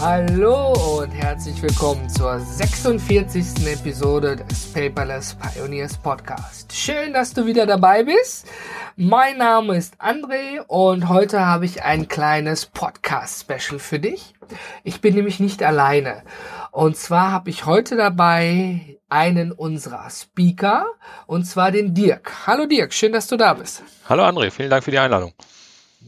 Hallo und herzlich willkommen zur 46. Episode des Paperless Pioneers Podcast. Schön, dass du wieder dabei bist. Mein Name ist André und heute habe ich ein kleines Podcast-Special für dich. Ich bin nämlich nicht alleine. Und zwar habe ich heute dabei einen unserer Speaker und zwar den Dirk. Hallo Dirk, schön, dass du da bist. Hallo André, vielen Dank für die Einladung.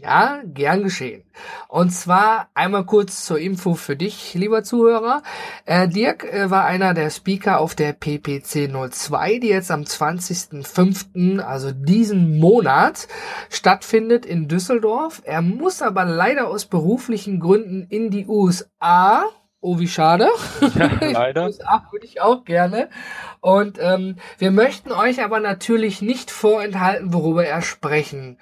Ja, gern geschehen. Und zwar einmal kurz zur Info für dich, lieber Zuhörer. Äh, Dirk äh, war einer der Speaker auf der PPC 02, die jetzt am 20.05., also diesen Monat, stattfindet in Düsseldorf. Er muss aber leider aus beruflichen Gründen in die USA. Oh, wie schade. Ja, leider. USA würde ich auch gerne. Und ähm, wir möchten euch aber natürlich nicht vorenthalten, worüber er sprechen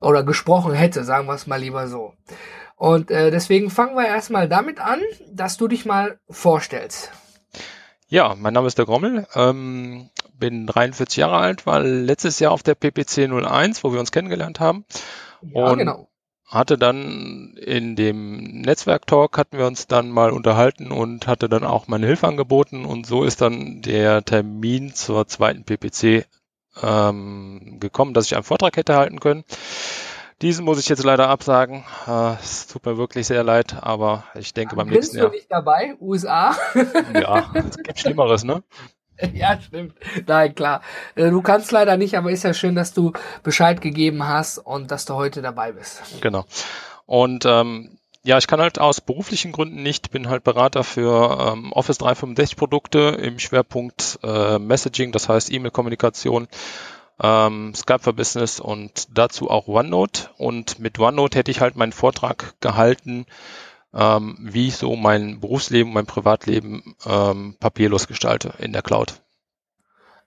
oder gesprochen hätte, sagen wir es mal lieber so. Und äh, deswegen fangen wir erstmal damit an, dass du dich mal vorstellst. Ja, mein Name ist der Grommel, ähm, bin 43 Jahre alt, war letztes Jahr auf der PPC 01, wo wir uns kennengelernt haben. Ja, und genau. hatte dann in dem Netzwerk-Talk hatten wir uns dann mal unterhalten und hatte dann auch meine Hilfe angeboten und so ist dann der Termin zur zweiten PPC ähm, gekommen, dass ich einen Vortrag hätte halten können. Diesen muss ich jetzt leider absagen. Äh, es tut mir wirklich sehr leid, aber ich denke beim Bist nächsten du Jahr. nicht dabei? USA? Ja, es gibt Schlimmeres, ne? ja, stimmt. Nein, klar. Äh, Du kannst leider nicht, aber ist ja schön, dass du Bescheid gegeben hast und dass du heute dabei bist. Genau. Und ähm, ja, ich kann halt aus beruflichen Gründen nicht, bin halt Berater für ähm, Office 365 Produkte im Schwerpunkt äh, Messaging, das heißt E-Mail-Kommunikation, ähm, Skype for Business und dazu auch OneNote. Und mit OneNote hätte ich halt meinen Vortrag gehalten, ähm, wie ich so mein Berufsleben, mein Privatleben ähm, papierlos gestalte in der Cloud.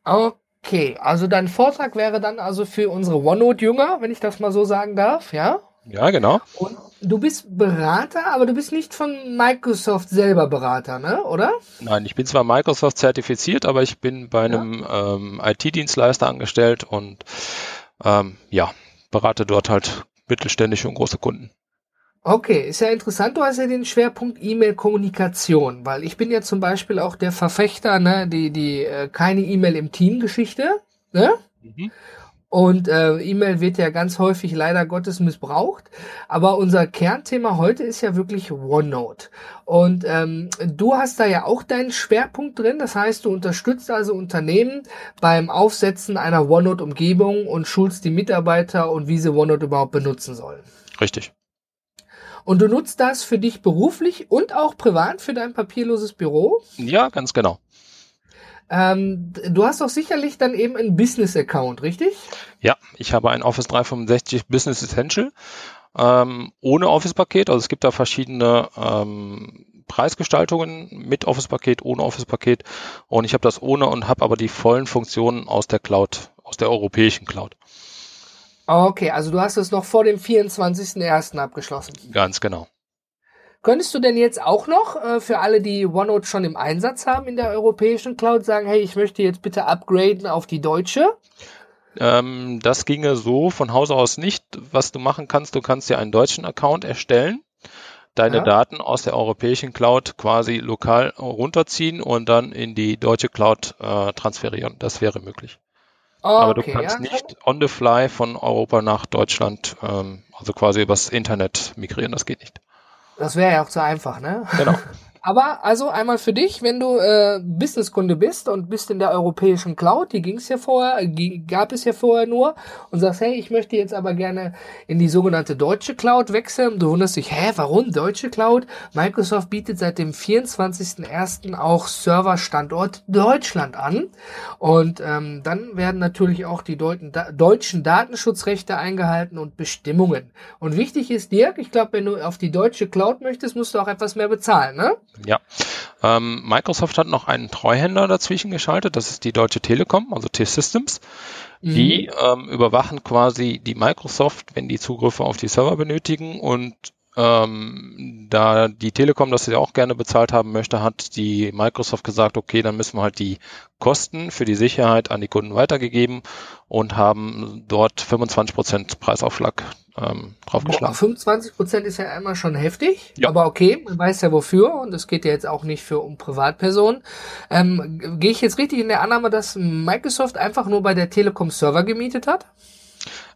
Okay, also dein Vortrag wäre dann also für unsere OneNote-Jünger, wenn ich das mal so sagen darf, ja? Ja, genau. Und du bist Berater, aber du bist nicht von Microsoft selber Berater, ne? Oder? Nein, ich bin zwar Microsoft zertifiziert, aber ich bin bei einem ähm, IT-Dienstleister angestellt und ähm, ja, berate dort halt mittelständische und große Kunden. Okay, ist ja interessant. Du hast ja den Schwerpunkt E-Mail-Kommunikation, weil ich bin ja zum Beispiel auch der Verfechter, ne, die die äh, keine E-Mail im Team-Geschichte, ne? Und äh, E-Mail wird ja ganz häufig leider Gottes missbraucht. Aber unser Kernthema heute ist ja wirklich OneNote. Und ähm, du hast da ja auch deinen Schwerpunkt drin. Das heißt, du unterstützt also Unternehmen beim Aufsetzen einer OneNote-Umgebung und schulst die Mitarbeiter und wie sie OneNote überhaupt benutzen sollen. Richtig. Und du nutzt das für dich beruflich und auch privat für dein papierloses Büro. Ja, ganz genau. Ähm, du hast doch sicherlich dann eben einen Business-Account, richtig? Ja, ich habe ein Office 365 Business Essential ähm, ohne Office-Paket. Also es gibt da verschiedene ähm, Preisgestaltungen mit Office-Paket, ohne Office-Paket. Und ich habe das ohne und habe aber die vollen Funktionen aus der Cloud, aus der europäischen Cloud. Okay, also du hast es noch vor dem 24.01. abgeschlossen. Ganz genau. Könntest du denn jetzt auch noch äh, für alle, die OneNote schon im Einsatz haben in der europäischen Cloud, sagen, hey, ich möchte jetzt bitte upgraden auf die deutsche? Ähm, das ginge so von Hause aus nicht. Was du machen kannst, du kannst dir einen deutschen Account erstellen, deine Ja. Daten aus der europäischen Cloud quasi lokal runterziehen und dann in die deutsche Cloud äh, transferieren. Das wäre möglich. Aber du Okay, kannst ja, nicht on the fly von Europa nach Deutschland, ähm, also quasi übers Internet migrieren. Das geht nicht. Das wäre ja auch zu einfach, ne? Genau. Aber also einmal für dich, wenn du äh, Businesskunde bist und bist in der europäischen Cloud, die ging's ja vorher, gab es ja vorher nur und sagst, hey, ich möchte jetzt aber gerne in die sogenannte deutsche Cloud wechseln. Du wunderst dich, hä, warum deutsche Cloud? Microsoft bietet seit dem 24.01. auch Serverstandort Deutschland an und ähm, dann werden natürlich auch die deutschen Datenschutzrechte eingehalten und Bestimmungen. Und wichtig ist, Dirk, ich glaube, wenn du auf die deutsche Cloud möchtest, musst du auch etwas mehr bezahlen, ne? Ja, ähm, Microsoft hat noch einen Treuhänder dazwischen geschaltet, das ist die Deutsche Telekom, also T-Systems. Mhm. Die ähm, überwachen quasi die Microsoft, wenn die Zugriffe auf die Server benötigen und ähm, da die Telekom das ja auch gerne bezahlt haben möchte, hat die Microsoft gesagt, okay, dann müssen wir halt die Kosten für die Sicherheit an die Kunden weitergegeben und haben dort 25% Preisaufschlag ähm, draufgeschlagen. 25 Prozent ist ja einmal schon heftig, ja. aber okay, man weiß ja wofür und es geht ja jetzt auch nicht für um Privatpersonen. Ähm, Gehe ich jetzt richtig in der Annahme, dass Microsoft einfach nur bei der Telekom Server gemietet hat?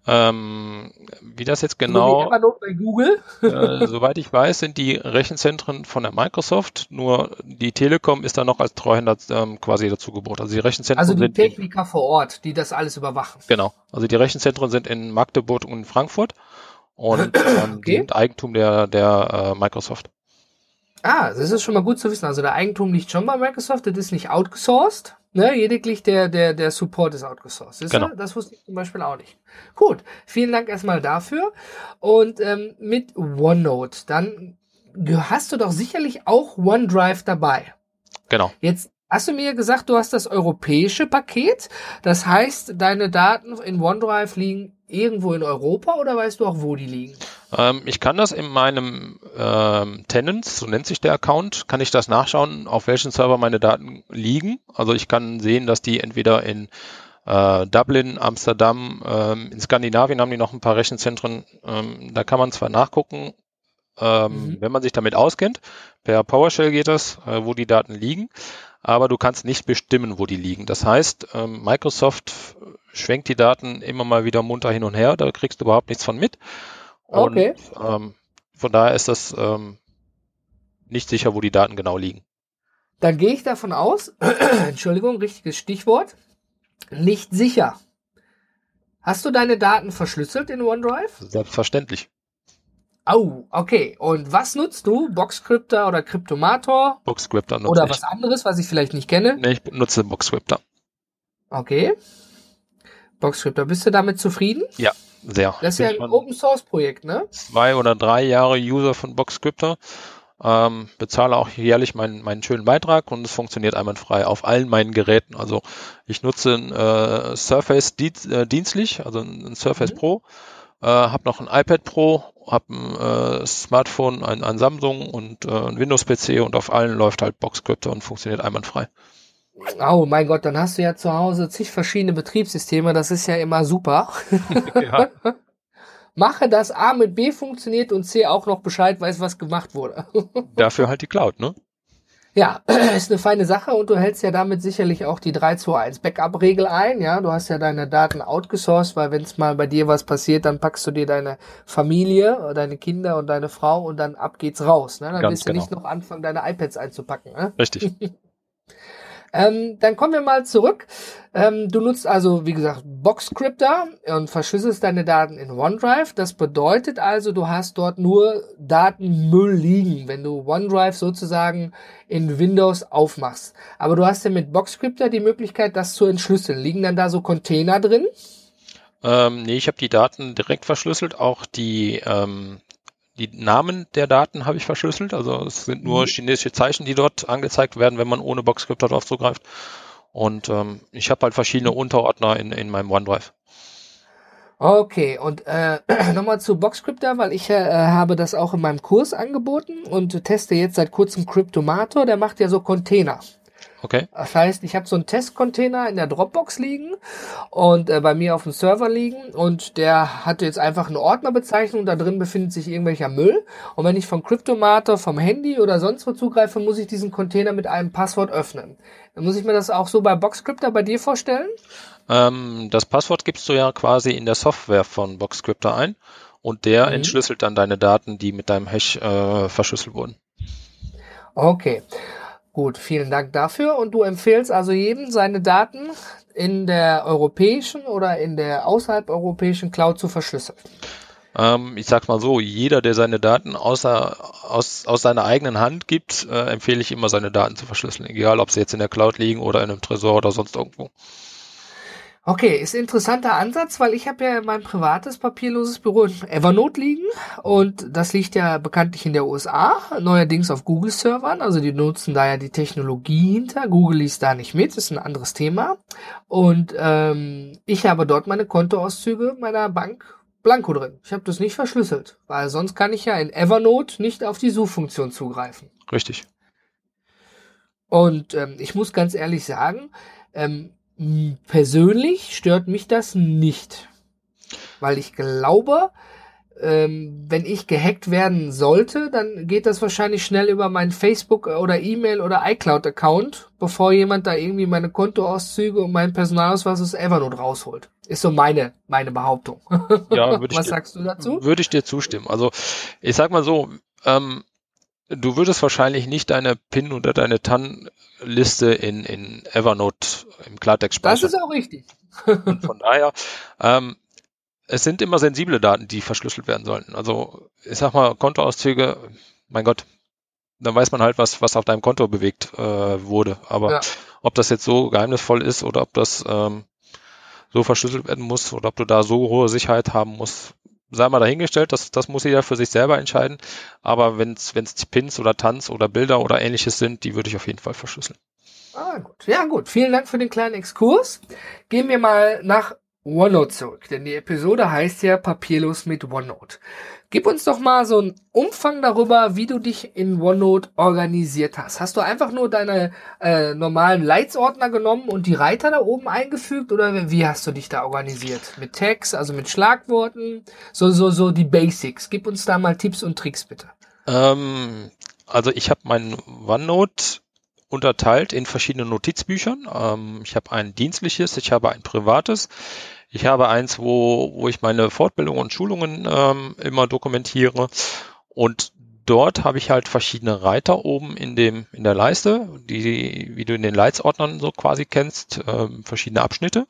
Ähm, wie das jetzt genau, so bei Google. äh, soweit ich weiß, sind die Rechenzentren von der Microsoft, nur die Telekom ist da noch als Treuhänder ähm, quasi dazu gebucht. Also die Rechenzentren Also die Techniker in, vor Ort, die das alles überwachen. Genau, also die Rechenzentren sind in Magdeburg und Frankfurt und ähm, okay. die sind Eigentum der, der äh, Microsoft. Ah, das ist schon mal gut zu wissen. Also der Eigentum liegt schon bei Microsoft, das ist nicht outgesourced. Ne, lediglich der, der, der Support ist outgesourced. Das, genau. das wusste ich zum Beispiel auch nicht. Gut, vielen Dank erstmal dafür. Und ähm, mit OneNote, dann hast du doch sicherlich auch OneDrive dabei. Genau. Jetzt hast du mir gesagt, du hast das europäische Paket. Das heißt, deine Daten in OneDrive liegen irgendwo in Europa oder weißt du auch, wo die liegen? Ähm, ich kann das in meinem ähm, Tenants, so nennt sich der Account, kann ich das nachschauen, auf welchen Server meine Daten liegen. Also ich kann sehen, dass die entweder in äh, Dublin, Amsterdam, ähm, in Skandinavien haben die noch ein paar Rechenzentren. Ähm, da kann man zwar nachgucken, ähm, mhm. wenn man sich damit auskennt. Per PowerShell geht das, äh, wo die Daten liegen aber du kannst nicht bestimmen, wo die liegen. Das heißt, ähm, Microsoft schwenkt die Daten immer mal wieder munter hin und her, da kriegst du überhaupt nichts von mit. Und, okay. Ähm, von daher ist das ähm, nicht sicher, wo die Daten genau liegen. Dann gehe ich davon aus, Entschuldigung, richtiges Stichwort, nicht sicher. Hast du deine Daten verschlüsselt in OneDrive? Selbstverständlich. Oh, okay. Und was nutzt du? Boxcryptor oder Cryptomator? Boxcryptor nutze Oder ich. was anderes, was ich vielleicht nicht kenne? Nee, ich nutze Boxcryptor. Okay. Boxcryptor, bist du damit zufrieden? Ja, sehr. Das ist ja ein Open Source Projekt, ne? Zwei oder drei Jahre User von Boxcryptor. Ähm, bezahle auch jährlich meinen, meinen schönen Beitrag und es funktioniert einwandfrei auf allen meinen Geräten. Also ich nutze ein äh, Surface äh, dienstlich, also ein Surface mhm. Pro äh, habe noch ein iPad Pro, habe ein äh, Smartphone, ein, ein Samsung und äh, ein Windows-PC und auf allen läuft halt Boxcryptor und funktioniert einwandfrei. Oh mein Gott, dann hast du ja zu Hause zig verschiedene Betriebssysteme, das ist ja immer super. ja. Mache, dass A mit B funktioniert und C auch noch Bescheid weiß, was gemacht wurde. Dafür halt die Cloud, ne? Ja, ist eine feine Sache und du hältst ja damit sicherlich auch die 321 Backup-Regel ein. Ja, du hast ja deine Daten outgesourced, weil wenn es mal bei dir was passiert, dann packst du dir deine Familie, deine Kinder und deine Frau und dann ab geht's raus. Ne? Dann Ganz wirst du genau. nicht noch anfangen, deine iPads einzupacken. Ne? Richtig. Ähm, dann kommen wir mal zurück. Ähm, du nutzt also, wie gesagt, Boxcryptor und verschlüsselst deine Daten in OneDrive. Das bedeutet also, du hast dort nur Datenmüll liegen, wenn du OneDrive sozusagen in Windows aufmachst. Aber du hast ja mit Boxcryptor die Möglichkeit, das zu entschlüsseln. Liegen dann da so Container drin? Ähm, nee, ich habe die Daten direkt verschlüsselt, auch die ähm, die Namen der Daten habe ich verschlüsselt. Also es sind nur mhm. chinesische Zeichen, die dort angezeigt werden, wenn man ohne Boxscript darauf zugreift. Und ähm, ich habe halt verschiedene Unterordner in, in meinem OneDrive. Okay, und äh, nochmal zu Boxcryptor, weil ich äh, habe das auch in meinem Kurs angeboten und teste jetzt seit kurzem Cryptomator, der macht ja so Container. Okay. Das heißt, ich habe so einen Testcontainer in der Dropbox liegen und äh, bei mir auf dem Server liegen und der hat jetzt einfach eine Ordnerbezeichnung, da drin befindet sich irgendwelcher Müll und wenn ich vom Cryptomator vom Handy oder sonst wo zugreife, muss ich diesen Container mit einem Passwort öffnen. Dann muss ich mir das auch so bei Boxcryptor bei dir vorstellen? Ähm, das Passwort gibst du ja quasi in der Software von Boxcryptor ein und der mhm. entschlüsselt dann deine Daten, die mit deinem Hash äh, verschlüsselt wurden. Okay. Gut, vielen Dank dafür. Und du empfehlst also jedem, seine Daten in der europäischen oder in der außerhalb europäischen Cloud zu verschlüsseln? Ähm, ich sag's mal so, jeder, der seine Daten außer, aus, aus seiner eigenen Hand gibt, äh, empfehle ich immer, seine Daten zu verschlüsseln. Egal, ob sie jetzt in der Cloud liegen oder in einem Tresor oder sonst irgendwo. Okay, ist ein interessanter Ansatz, weil ich habe ja mein privates papierloses Büro in Evernote liegen und das liegt ja bekanntlich in der USA, neuerdings auf Google-Servern, also die nutzen da ja die Technologie hinter. Google liest da nicht mit, ist ein anderes Thema. Und ähm, ich habe dort meine Kontoauszüge meiner Bank Blanko drin. Ich habe das nicht verschlüsselt, weil sonst kann ich ja in Evernote nicht auf die Suchfunktion zugreifen. Richtig. Und ähm, ich muss ganz ehrlich sagen, ähm, persönlich stört mich das nicht. Weil ich glaube, ähm, wenn ich gehackt werden sollte, dann geht das wahrscheinlich schnell über meinen Facebook oder E-Mail oder iCloud-Account, bevor jemand da irgendwie meine Kontoauszüge und meinen Personalausweis aus Evernote rausholt. Ist so meine, meine Behauptung. Ja, würde ich Was dir, sagst du dazu? Würde ich dir zustimmen. Also ich sag mal so, ähm, du würdest wahrscheinlich nicht deine PIN oder deine TAN-Liste in, in Evernote im Klartext Das speichern. ist auch richtig. Und von daher, ähm, es sind immer sensible Daten, die verschlüsselt werden sollten. Also ich sag mal, Kontoauszüge, mein Gott, dann weiß man halt, was, was auf deinem Konto bewegt äh, wurde. Aber Ja. ob das jetzt so geheimnisvoll ist oder ob das ähm, so verschlüsselt werden muss oder ob du da so hohe Sicherheit haben musst, sei mal dahingestellt, das, das muss jeder für sich selber entscheiden. Aber wenn es Pins oder Tanz oder Bilder oder ähnliches sind, die würde ich auf jeden Fall verschlüsseln. Ah, gut. Ja, gut. Vielen Dank für den kleinen Exkurs. Gehen wir mal nach OneNote zurück, denn die Episode heißt ja Papierlos mit OneNote. Gib uns doch mal so einen Umfang darüber, wie du dich in OneNote organisiert hast. Hast du einfach nur deine äh, normalen Leitsordner genommen und die Reiter da oben eingefügt oder wie hast du dich da organisiert? Mit Tags, also mit Schlagworten, so so so die Basics. Gib uns da mal Tipps und Tricks bitte. Ähm, also ich habe meinen OneNote unterteilt in verschiedene Notizbüchern. Ähm, ich habe ein dienstliches, ich habe ein privates. Ich habe eins, wo, wo ich meine Fortbildung und Schulungen ähm, immer dokumentiere. Und dort habe ich halt verschiedene Reiter oben in dem in der Leiste, die wie du in den Leitsordnern so quasi kennst, ähm, verschiedene Abschnitte.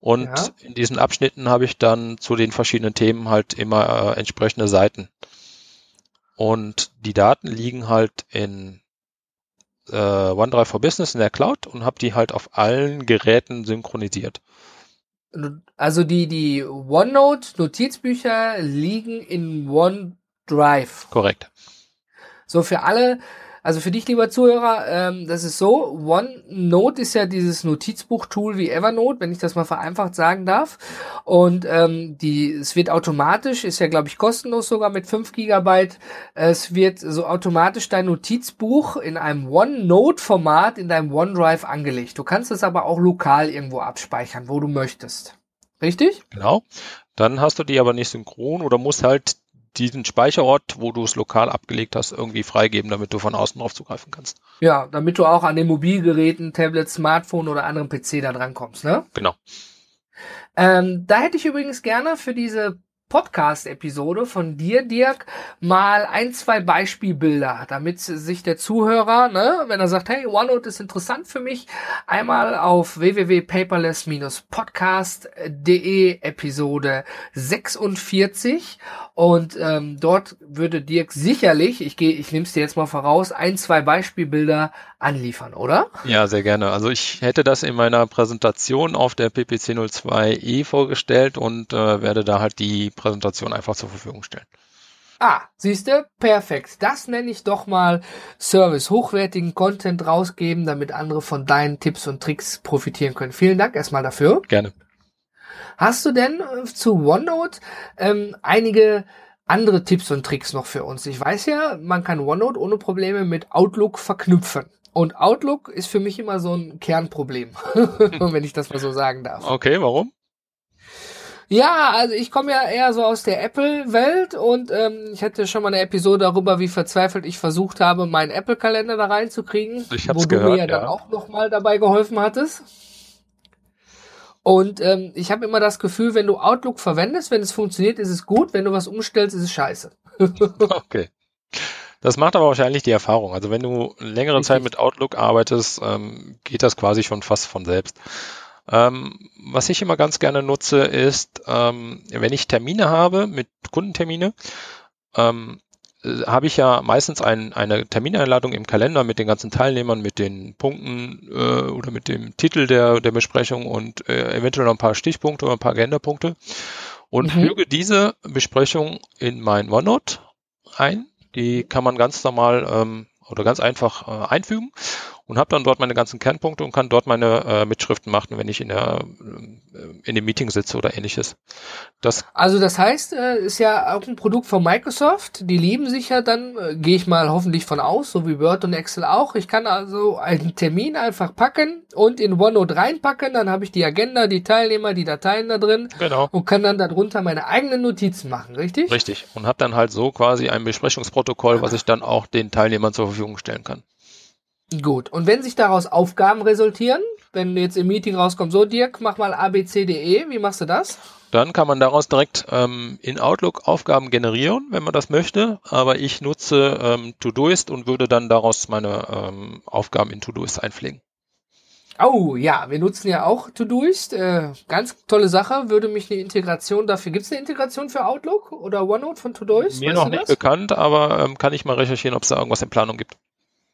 Und Ja. in diesen Abschnitten habe ich dann zu den verschiedenen Themen halt immer äh, entsprechende Seiten. Und die Daten liegen halt in äh, OneDrive for Business in der Cloud und habe die halt auf allen Geräten synchronisiert. Also die, die OneNote-Notizbücher liegen in OneDrive. Korrekt. So für alle, also für dich, lieber Zuhörer, ähm, das ist so, OneNote ist ja dieses Notizbuch-Tool wie Evernote, wenn ich das mal vereinfacht sagen darf. Und ähm, die, es wird automatisch, ist ja glaube ich kostenlos sogar mit 5 Gigabyte, es wird so automatisch dein Notizbuch in einem OneNote-Format in deinem OneDrive angelegt. Du kannst es aber auch lokal irgendwo abspeichern, wo du möchtest. Richtig? Genau. Dann hast du die aber nicht synchron oder musst halt diesen Speicherort, wo du es lokal abgelegt hast, irgendwie freigeben, damit du von außen drauf zugreifen kannst. Ja, damit du auch an den Mobilgeräten, Tablet, Smartphone oder anderen PC da dran kommst, ne? Genau. Ähm, da hätte ich übrigens gerne für diese Podcast-Episode von dir, Dirk, mal ein, zwei Beispielbilder, damit sich der Zuhörer, ne, wenn er sagt, hey, OneNote ist interessant für mich, einmal auf www.paperless-podcast.de Episode 46 und ähm, dort würde Dirk sicherlich, ich gehe, ich nehme es dir jetzt mal voraus, ein, zwei Beispielbilder anliefern, oder? Ja, sehr gerne. Also ich hätte das in meiner Präsentation auf der PPC 02e vorgestellt und äh, werde da halt die Präsentation einfach zur Verfügung stellen. Ah, siehste, perfekt. Das nenne ich doch mal Service, hochwertigen Content rausgeben, damit andere von deinen Tipps und Tricks profitieren können. Vielen Dank erstmal dafür. Gerne. Hast du denn äh, zu OneNote ähm, einige andere Tipps und Tricks noch für uns? Ich weiß ja, man kann OneNote ohne Probleme mit Outlook verknüpfen. Und Outlook ist für mich immer so ein Kernproblem, wenn ich das mal so sagen darf. Okay, warum? Ja, also ich komme ja eher so aus der Apple-Welt und ähm, ich hatte schon mal eine Episode darüber, wie verzweifelt ich versucht habe, meinen Apple-Kalender da reinzukriegen, Ich hab's wo du gehört, mir ja dann ja. auch noch mal dabei geholfen hattest. Und ähm, ich habe immer das Gefühl, wenn du Outlook verwendest, wenn es funktioniert, ist es gut, wenn du was umstellst, ist es scheiße. Okay. Das macht aber wahrscheinlich die Erfahrung. Also wenn du längere. Zeit mit Outlook arbeitest, ähm, geht das quasi schon fast von selbst. Ähm, was ich immer ganz gerne nutze, ist, ähm, wenn ich Termine habe mit Kundentermine, ähm, äh, habe ich ja meistens ein, eine Termineinladung im Kalender mit den ganzen Teilnehmern, mit den Punkten äh, oder mit dem Titel der, der Besprechung und äh, eventuell noch ein paar Stichpunkte oder ein paar Agendapunkte und mhm. füge diese Besprechung in mein OneNote ein. Die kann man ganz normal ähm, oder ganz einfach äh, einfügen und habe dann dort meine ganzen Kernpunkte und kann dort meine äh, Mitschriften machen, wenn ich in der äh, in dem Meeting sitze oder ähnliches. Das also das heißt, äh, ist ja auch ein Produkt von Microsoft. Die lieben sich ja dann, äh, gehe ich mal hoffentlich von aus, so wie Word und Excel auch. Ich kann also einen Termin einfach packen und in OneNote reinpacken. Dann habe ich die Agenda, die Teilnehmer, die Dateien da drin genau. und kann dann darunter meine eigenen Notizen machen, richtig? Richtig. Und habe dann halt so quasi ein Besprechungsprotokoll, was ich dann auch den Teilnehmern zur Verfügung stellen kann. Gut. Und wenn sich daraus Aufgaben resultieren, wenn jetzt im Meeting rauskommt, so Dirk, mach mal ABCDE, wie machst du das? Dann kann man daraus direkt ähm, in Outlook Aufgaben generieren, wenn man das möchte. Aber ich nutze ähm, Todoist und würde dann daraus meine ähm, Aufgaben in Todoist einpflegen. Oh ja, wir nutzen ja auch Todoist. Äh, ganz tolle Sache. Würde mich eine Integration dafür. Gibt es eine Integration für Outlook oder OneNote von Todoist? Mir weißt noch nicht das? bekannt, aber ähm, kann ich mal recherchieren, ob es da irgendwas in Planung gibt.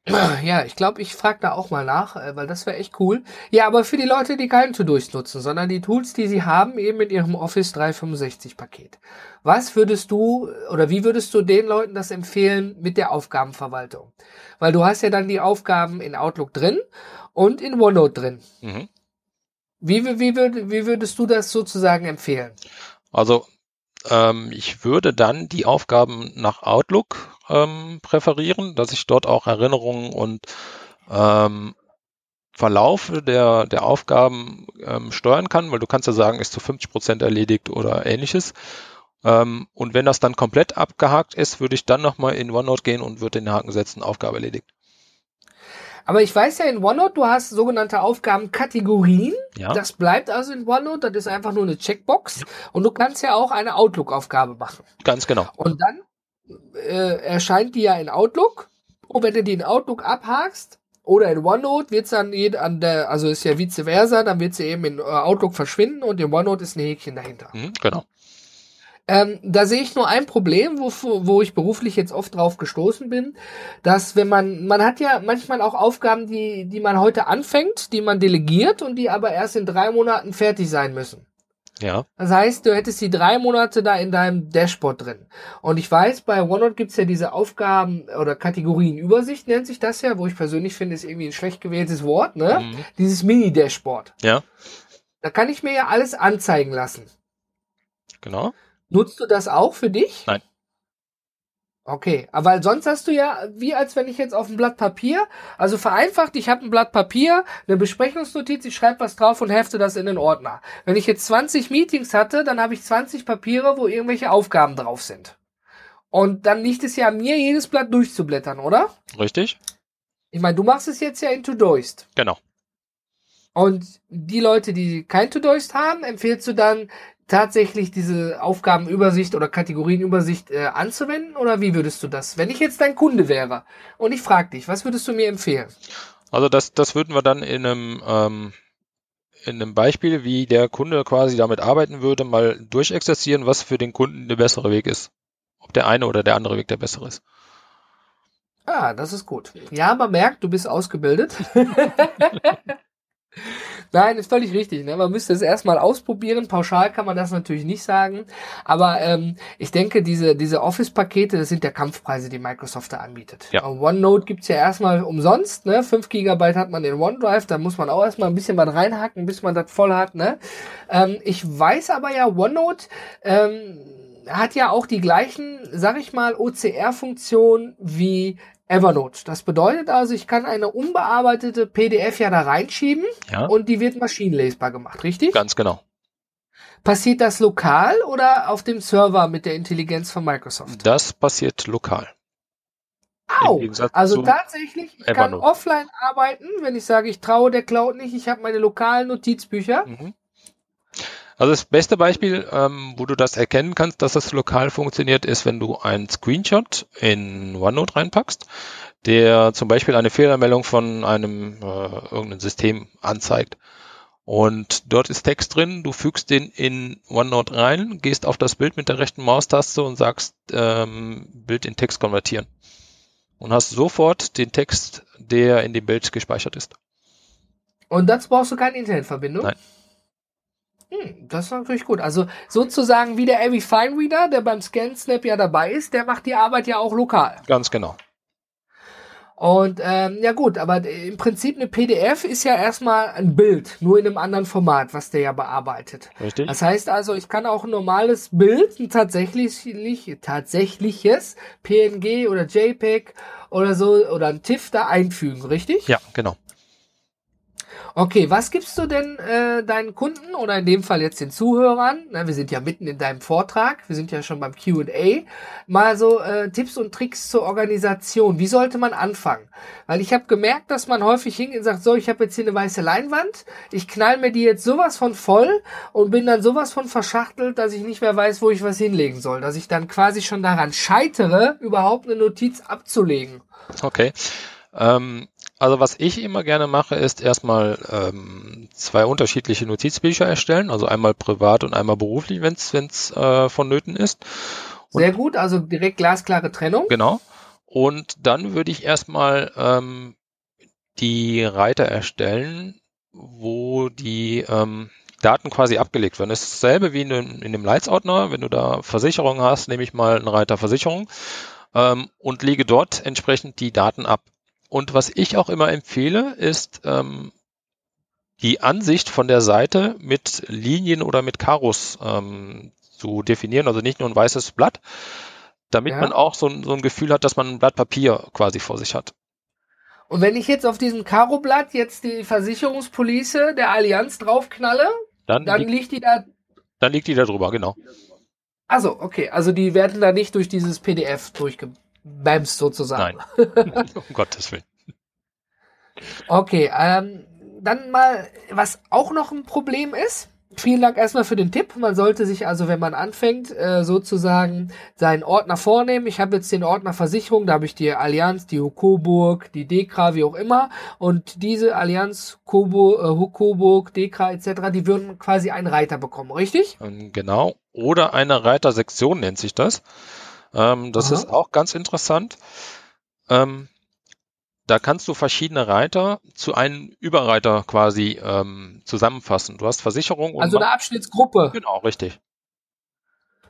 Ja, ich glaube, ich frage da auch mal nach, äh, weil das wäre echt cool. Ja, aber für die Leute, die kein To-Do's nutzen, sondern die Tools, die sie haben, eben mit ihrem Office 365 Paket. Was würdest du oder wie würdest du den Leuten das empfehlen mit der Aufgabenverwaltung? Weil du hast ja dann die Aufgaben in Outlook drin und in OneNote drin. Mhm. Wie, wie, wie, wie würdest du das sozusagen empfehlen? Also ähm, ich würde dann die Aufgaben nach Outlook ähm, präferieren, dass ich dort auch Erinnerungen und ähm, Verlauf der, der Aufgaben ähm, steuern kann, weil du kannst ja sagen, ist zu 50 Prozent erledigt oder ähnliches. Ähm, und wenn das dann komplett abgehakt ist, würde ich dann nochmal in OneNote gehen und würde den Haken setzen, Aufgabe erledigt. Aber ich weiß ja in OneNote, du hast sogenannte Aufgabenkategorien. Ja. Das bleibt also in OneNote, das ist einfach nur eine Checkbox. Ja. Und du kannst ja auch eine Outlook-Aufgabe machen. Ganz genau. Und dann äh, erscheint die ja in Outlook. Und wenn du die in Outlook abhakst, oder in OneNote wird's dann an der, also ist ja vice versa, dann wird sie eben in äh, Outlook verschwinden und in OneNote ist ein Häkchen dahinter. Mhm, genau. Ähm, da sehe ich nur ein Problem, wo, wo ich beruflich jetzt oft drauf gestoßen bin, dass wenn man, man hat ja manchmal auch Aufgaben, die, die man heute anfängt, die man delegiert und die aber erst in drei Monaten fertig sein müssen. Ja. Das heißt, du hättest die drei Monate da in deinem Dashboard drin. Und ich weiß, bei OneNote gibt's ja diese Aufgaben oder Kategorienübersicht, nennt sich das ja, wo ich persönlich finde, ist irgendwie ein schlecht gewähltes Wort, ne? Mhm. Dieses Mini-Dashboard. Ja. Da kann ich mir ja alles anzeigen lassen. Genau. Nutzt du das auch für dich? Nein. Okay, aber sonst hast du ja, wie als wenn ich jetzt auf ein Blatt Papier, also vereinfacht, ich habe ein Blatt Papier, eine Besprechungsnotiz, ich schreibe was drauf und hefte das in den Ordner. Wenn ich jetzt 20 Meetings hatte, dann habe ich 20 Papiere, wo irgendwelche Aufgaben drauf sind. Und dann liegt es ja an mir, jedes Blatt durchzublättern, oder? Richtig. Ich meine, du machst es jetzt ja in Todoist. Genau. Und die Leute, die kein Todoist haben, empfehlst du dann, tatsächlich diese Aufgabenübersicht oder Kategorienübersicht äh, anzuwenden oder wie würdest du das, wenn ich jetzt dein Kunde wäre und ich frage dich, was würdest du mir empfehlen? Also das, das würden wir dann in einem, ähm, in einem Beispiel, wie der Kunde quasi damit arbeiten würde, mal durchexerzieren, was für den Kunden der bessere Weg ist. Ob der eine oder der andere Weg der bessere ist. Ah, das ist gut. Ja, man merkt, du bist ausgebildet. Nein, ist völlig richtig. Ne? Man müsste es erstmal ausprobieren. Pauschal kann man das natürlich nicht sagen. Aber ähm, ich denke, diese, diese Office-Pakete, das sind der Kampfpreise, die Microsoft da anbietet. Ja. OneNote gibt's ja erstmal umsonst. Ne? 5 Gigabyte hat man in OneDrive. Da muss man auch erstmal ein bisschen was reinhacken, bis man das voll hat. Ne? Ähm, ich weiß aber ja, OneNote ähm, hat ja auch die gleichen, sag ich mal, OCR-Funktionen wie Evernote. Das bedeutet also, ich kann eine unbearbeitete PDF ja da reinschieben ja. und die wird maschinenlesbar gemacht, richtig? Ganz genau. Passiert das lokal oder auf dem Server mit der Intelligenz von Microsoft? Das passiert lokal. Au, also tatsächlich, ich kann offline arbeiten, wenn ich sage, ich traue der Cloud nicht, ich habe meine lokalen Notizbücher. Mhm. Also das beste Beispiel, ähm, wo du das erkennen kannst, dass das lokal funktioniert, ist, wenn du einen Screenshot in OneNote reinpackst, der zum Beispiel eine Fehlermeldung von einem äh, irgendeinem System anzeigt. Und dort ist Text drin, du fügst den in OneNote rein, gehst auf das Bild mit der rechten Maustaste und sagst ähm, Bild in Text konvertieren. Und hast sofort den Text, der in dem Bild gespeichert ist. Und dazu brauchst du keine Internetverbindung? Nein. Hm, das ist natürlich gut. Also sozusagen wie der Avi Fine Reader, der beim ScanSnap ja dabei ist, der macht die Arbeit ja auch lokal. Ganz genau. Und ähm, ja gut, aber im Prinzip eine PDF ist ja erstmal ein Bild, nur in einem anderen Format, was der ja bearbeitet. Richtig. Das heißt also, ich kann auch ein normales Bild, ein tatsächlich, tatsächliches PNG oder JPEG oder so oder ein TIFF da einfügen, richtig? Ja, genau. Okay, was gibst du denn äh, deinen Kunden oder in dem Fall jetzt den Zuhörern? Na, wir sind ja mitten in deinem Vortrag, wir sind ja schon beim Q&A. Mal so äh, Tipps und Tricks zur Organisation. Wie sollte man anfangen? Weil ich habe gemerkt, dass man häufig hingeht und sagt, so, ich habe jetzt hier eine weiße Leinwand, ich knall mir die jetzt sowas von voll und bin dann sowas von verschachtelt, dass ich nicht mehr weiß, wo ich was hinlegen soll. Dass ich dann quasi schon daran scheitere, überhaupt eine Notiz abzulegen. Okay. Ähm, also was ich immer gerne mache, ist erstmal ähm, zwei unterschiedliche Notizbücher erstellen, also einmal privat und einmal beruflich, wenn es äh, vonnöten ist. Und Sehr gut, also direkt glasklare Trennung. Genau. Und dann würde ich erstmal ähm, die Reiter erstellen, wo die ähm, Daten quasi abgelegt werden. Das ist dasselbe wie in, in dem Leitsordner. Wenn du da Versicherung hast, nehme ich mal einen Reiter Versicherung ähm, und lege dort entsprechend die Daten ab. Und was ich auch immer empfehle, ist ähm, die Ansicht von der Seite mit Linien oder mit Karos ähm, zu definieren, also nicht nur ein weißes Blatt, damit ja. man auch so ein, so ein Gefühl hat, dass man ein Blatt Papier quasi vor sich hat. Und wenn ich jetzt auf diesem Karo-Blatt jetzt die Versicherungspolice der Allianz draufknalle, dann, dann liegt, liegt die da. Dann liegt die da drüber, genau. Also, okay. Also die werden da nicht durch dieses PDF durchge Bams sozusagen. Nein, um Gottes Willen. Okay, ähm, dann mal, was auch noch ein Problem ist. Vielen Dank erstmal für den Tipp. Man sollte sich also, wenn man anfängt, äh, sozusagen seinen Ordner vornehmen. Ich habe jetzt den Ordner Versicherung, da habe ich die Allianz, die Coburg, die Dekra, wie auch immer. Und diese Allianz, Coburg, äh, Coburg, Dekra etc., die würden quasi einen Reiter bekommen, richtig? Ähm, genau. Oder eine Reitersektion nennt sich das. Ähm, das Aha. ist auch ganz interessant. Ähm, da kannst du verschiedene Reiter zu einem Überreiter quasi ähm, zusammenfassen. Du hast Versicherung und also eine Abschnittsgruppe. Genau, richtig.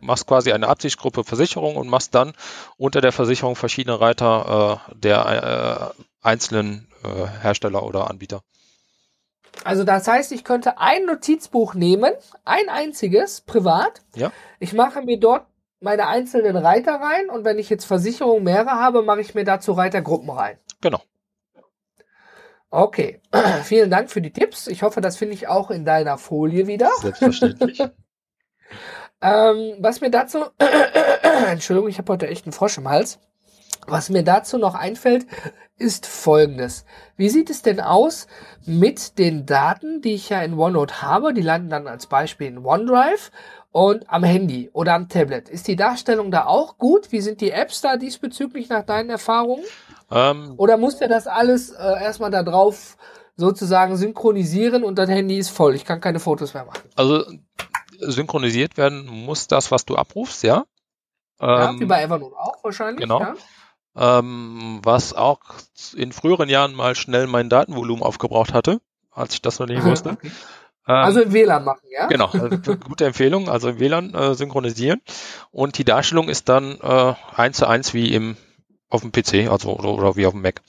Du machst quasi eine Absichtsgruppe Versicherung und machst dann unter der Versicherung verschiedene Reiter äh, der äh, einzelnen äh, Hersteller oder Anbieter. Also das heißt, ich könnte ein Notizbuch nehmen, ein einziges, privat. Ja. Ich mache mir dort meine einzelnen Reiter rein und wenn ich jetzt Versicherungen mehrere habe, mache ich mir dazu Reitergruppen rein. Genau. Okay, vielen Dank für die Tipps. Ich hoffe, das finde ich auch in deiner Folie wieder. Selbstverständlich. ähm, was mir dazu, Entschuldigung, ich habe heute echt einen Frosch im Hals. Was mir dazu noch einfällt, ist folgendes. Wie sieht es denn aus mit den Daten, die ich ja in OneNote habe? Die landen dann als Beispiel in OneDrive und am Handy oder am Tablet. Ist die Darstellung da auch gut? Wie sind die Apps da diesbezüglich nach deinen Erfahrungen? Ähm, oder muss der das alles äh, erstmal da drauf sozusagen synchronisieren und dein Handy ist voll? Ich kann keine Fotos mehr machen. Also synchronisiert werden muss das, was du abrufst, ja? Ja, ähm, wie bei Evernote auch wahrscheinlich. Genau. Ja. Ähm, was auch in früheren Jahren mal schnell mein Datenvolumen aufgebraucht hatte, als ich das noch nicht wusste. Okay. Ähm, also im WLAN machen, ja? Genau, also gute Empfehlung, also im WLAN äh, synchronisieren. Und die Darstellung ist dann äh, eins zu eins wie im auf dem PC, also oder, oder wie auf dem Mac.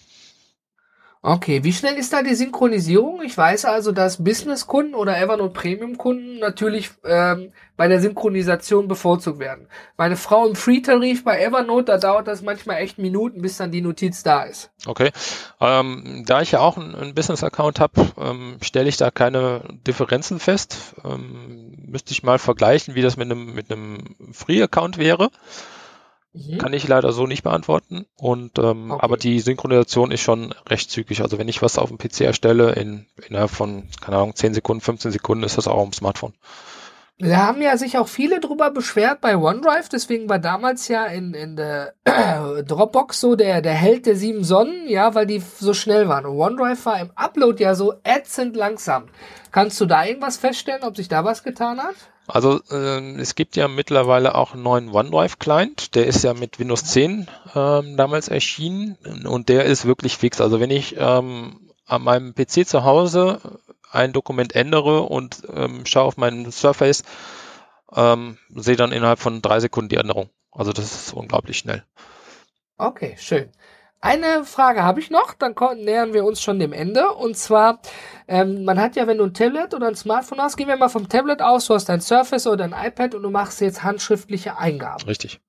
Okay, wie schnell ist da die Synchronisierung? Ich weiß also, dass Business-Kunden oder Evernote Premium-Kunden natürlich ähm, bei der Synchronisation bevorzugt werden. Meine Frau im Free-Tarif bei Evernote, da dauert das manchmal echt Minuten, bis dann die Notiz da ist. Okay, ähm, da ich ja auch einen Business-Account habe, ähm, stelle ich da keine Differenzen fest. Ähm, müsste ich mal vergleichen, wie das mit einem, mit einem Free-Account wäre. Mhm. Kann ich leider so nicht beantworten. Und ähm, okay. aber die Synchronisation ist schon recht zügig. Also wenn ich was auf dem PC erstelle, in innerhalb von, keine Ahnung, 10 Sekunden, 15 Sekunden ist das auch am Smartphone. Da haben ja sich auch viele drüber beschwert bei OneDrive, deswegen war damals ja in, in der äh, Dropbox so der, der Held der sieben Sonnen, ja, weil die so schnell waren. Und OneDrive war im Upload ja so ätzend langsam. Kannst du da irgendwas feststellen, ob sich da was getan hat? Also äh, es gibt ja mittlerweile auch einen neuen OneDrive-Client, der ist ja mit Windows 10 ähm, damals erschienen und der ist wirklich fix. Also wenn ich ähm, an meinem PC zu Hause ein Dokument ändere und ähm, schaue auf meinen Surface, ähm, sehe dann innerhalb von drei Sekunden die Änderung. Also das ist unglaublich schnell. Okay, schön. Eine Frage habe ich noch, dann nähern wir uns schon dem Ende. Und zwar, ähm, man hat ja, wenn du ein Tablet oder ein Smartphone hast, gehen wir mal vom Tablet aus, du hast dein Surface oder ein iPad und du machst jetzt handschriftliche Eingaben. Richtig.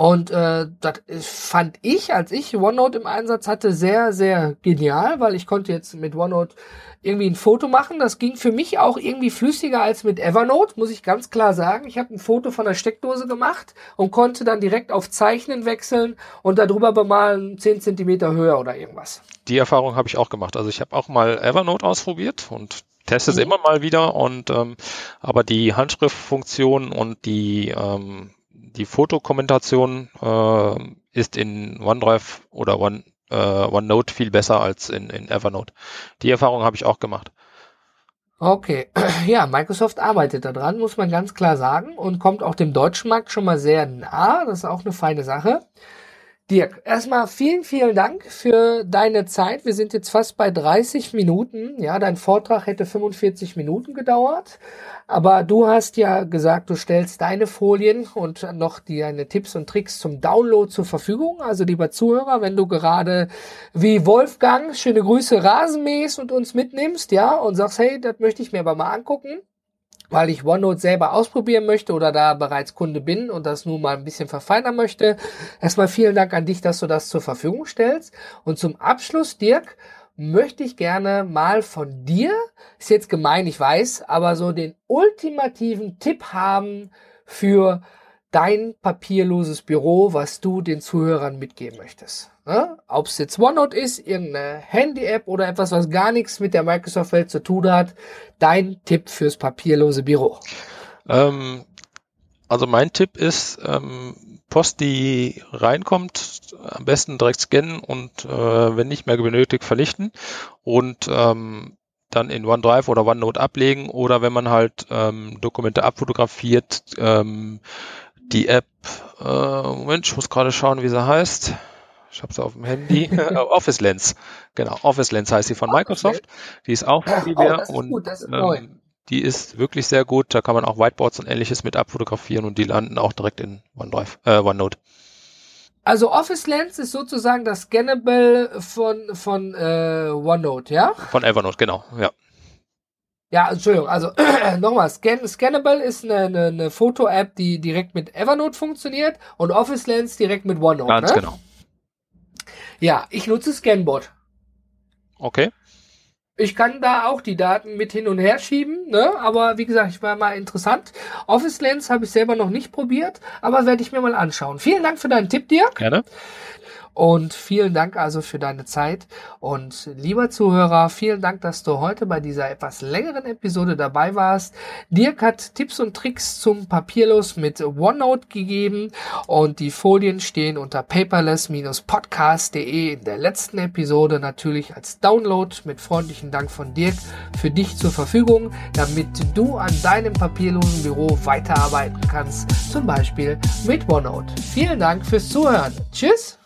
Und äh, das fand ich, als ich OneNote im Einsatz hatte, sehr, sehr genial, weil ich konnte jetzt mit OneNote irgendwie ein Foto machen. Das ging für mich auch irgendwie flüssiger als mit Evernote, muss ich ganz klar sagen. Ich habe ein Foto von der Steckdose gemacht und konnte dann direkt auf Zeichnen wechseln und darüber bemalen 10 Zentimeter höher oder irgendwas. Die Erfahrung habe ich auch gemacht. Also ich habe auch mal Evernote ausprobiert und teste es mhm. immer mal wieder und ähm, aber die Handschriftfunktion und die ähm, die Fotokommentation äh, ist in OneDrive oder One, äh, OneNote viel besser als in, in Evernote. Die Erfahrung habe ich auch gemacht. Okay, ja, Microsoft arbeitet daran, muss man ganz klar sagen, und kommt auch dem deutschen Markt schon mal sehr nah. Das ist auch eine feine Sache. Dirk, erstmal vielen, vielen Dank für deine Zeit. Wir sind jetzt fast bei 30 Minuten. Ja, dein Vortrag hätte 45 Minuten gedauert. Aber du hast ja gesagt, du stellst deine Folien und noch deine Tipps und Tricks zum Download zur Verfügung. Also lieber Zuhörer, wenn du gerade wie Wolfgang schöne Grüße Rasenmähst und uns mitnimmst, ja, und sagst, hey, das möchte ich mir aber mal angucken weil ich OneNote selber ausprobieren möchte oder da bereits Kunde bin und das nun mal ein bisschen verfeinern möchte. Erstmal vielen Dank an dich, dass du das zur Verfügung stellst. Und zum Abschluss, Dirk, möchte ich gerne mal von dir, ist jetzt gemein, ich weiß, aber so den ultimativen Tipp haben für dein papierloses Büro, was du den Zuhörern mitgeben möchtest. Ne? Ob es jetzt OneNote ist, irgendeine Handy-App oder etwas, was gar nichts mit der Microsoft-Welt zu tun hat. Dein Tipp fürs papierlose Büro. Ähm, also mein Tipp ist, ähm, Post, die reinkommt, am besten direkt scannen und äh, wenn nicht mehr benötigt, vernichten und ähm, dann in OneDrive oder OneNote ablegen oder wenn man halt ähm, Dokumente abfotografiert, ähm, die App, äh, Moment, ich muss gerade schauen, wie sie heißt. Ich habe sie auf dem Handy. Äh, Office Lens. Genau, Office Lens heißt sie von Microsoft. Die ist auch oh, und gut, ähm, die ist wirklich sehr gut. Da kann man auch Whiteboards und ähnliches mit abfotografieren und die landen auch direkt in OneDrive, äh, OneNote. Also Office Lens ist sozusagen das Scannable von, von äh, OneNote, ja? Von Evernote, genau, ja. Ja, Entschuldigung, also nochmal, Scan, Scannable ist eine, eine, eine Foto-App, die direkt mit Evernote funktioniert und Office Lens direkt mit OneNote. Ganz ne? genau. Ja, ich nutze Scanbot. Okay. Ich kann da auch die Daten mit hin und her schieben, ne? aber wie gesagt, ich war mal interessant. Office Lens habe ich selber noch nicht probiert, aber werde ich mir mal anschauen. Vielen Dank für deinen Tipp, Dirk. Gerne. Und vielen Dank also für deine Zeit. Und lieber Zuhörer, vielen Dank, dass du heute bei dieser etwas längeren Episode dabei warst. Dirk hat Tipps und Tricks zum Papierlos mit OneNote gegeben und die Folien stehen unter paperless-podcast.de in der letzten Episode natürlich als Download mit freundlichen Dank von Dirk für dich zur Verfügung, damit du an deinem papierlosen Büro weiterarbeiten kannst, zum Beispiel mit OneNote. Vielen Dank fürs Zuhören. Tschüss!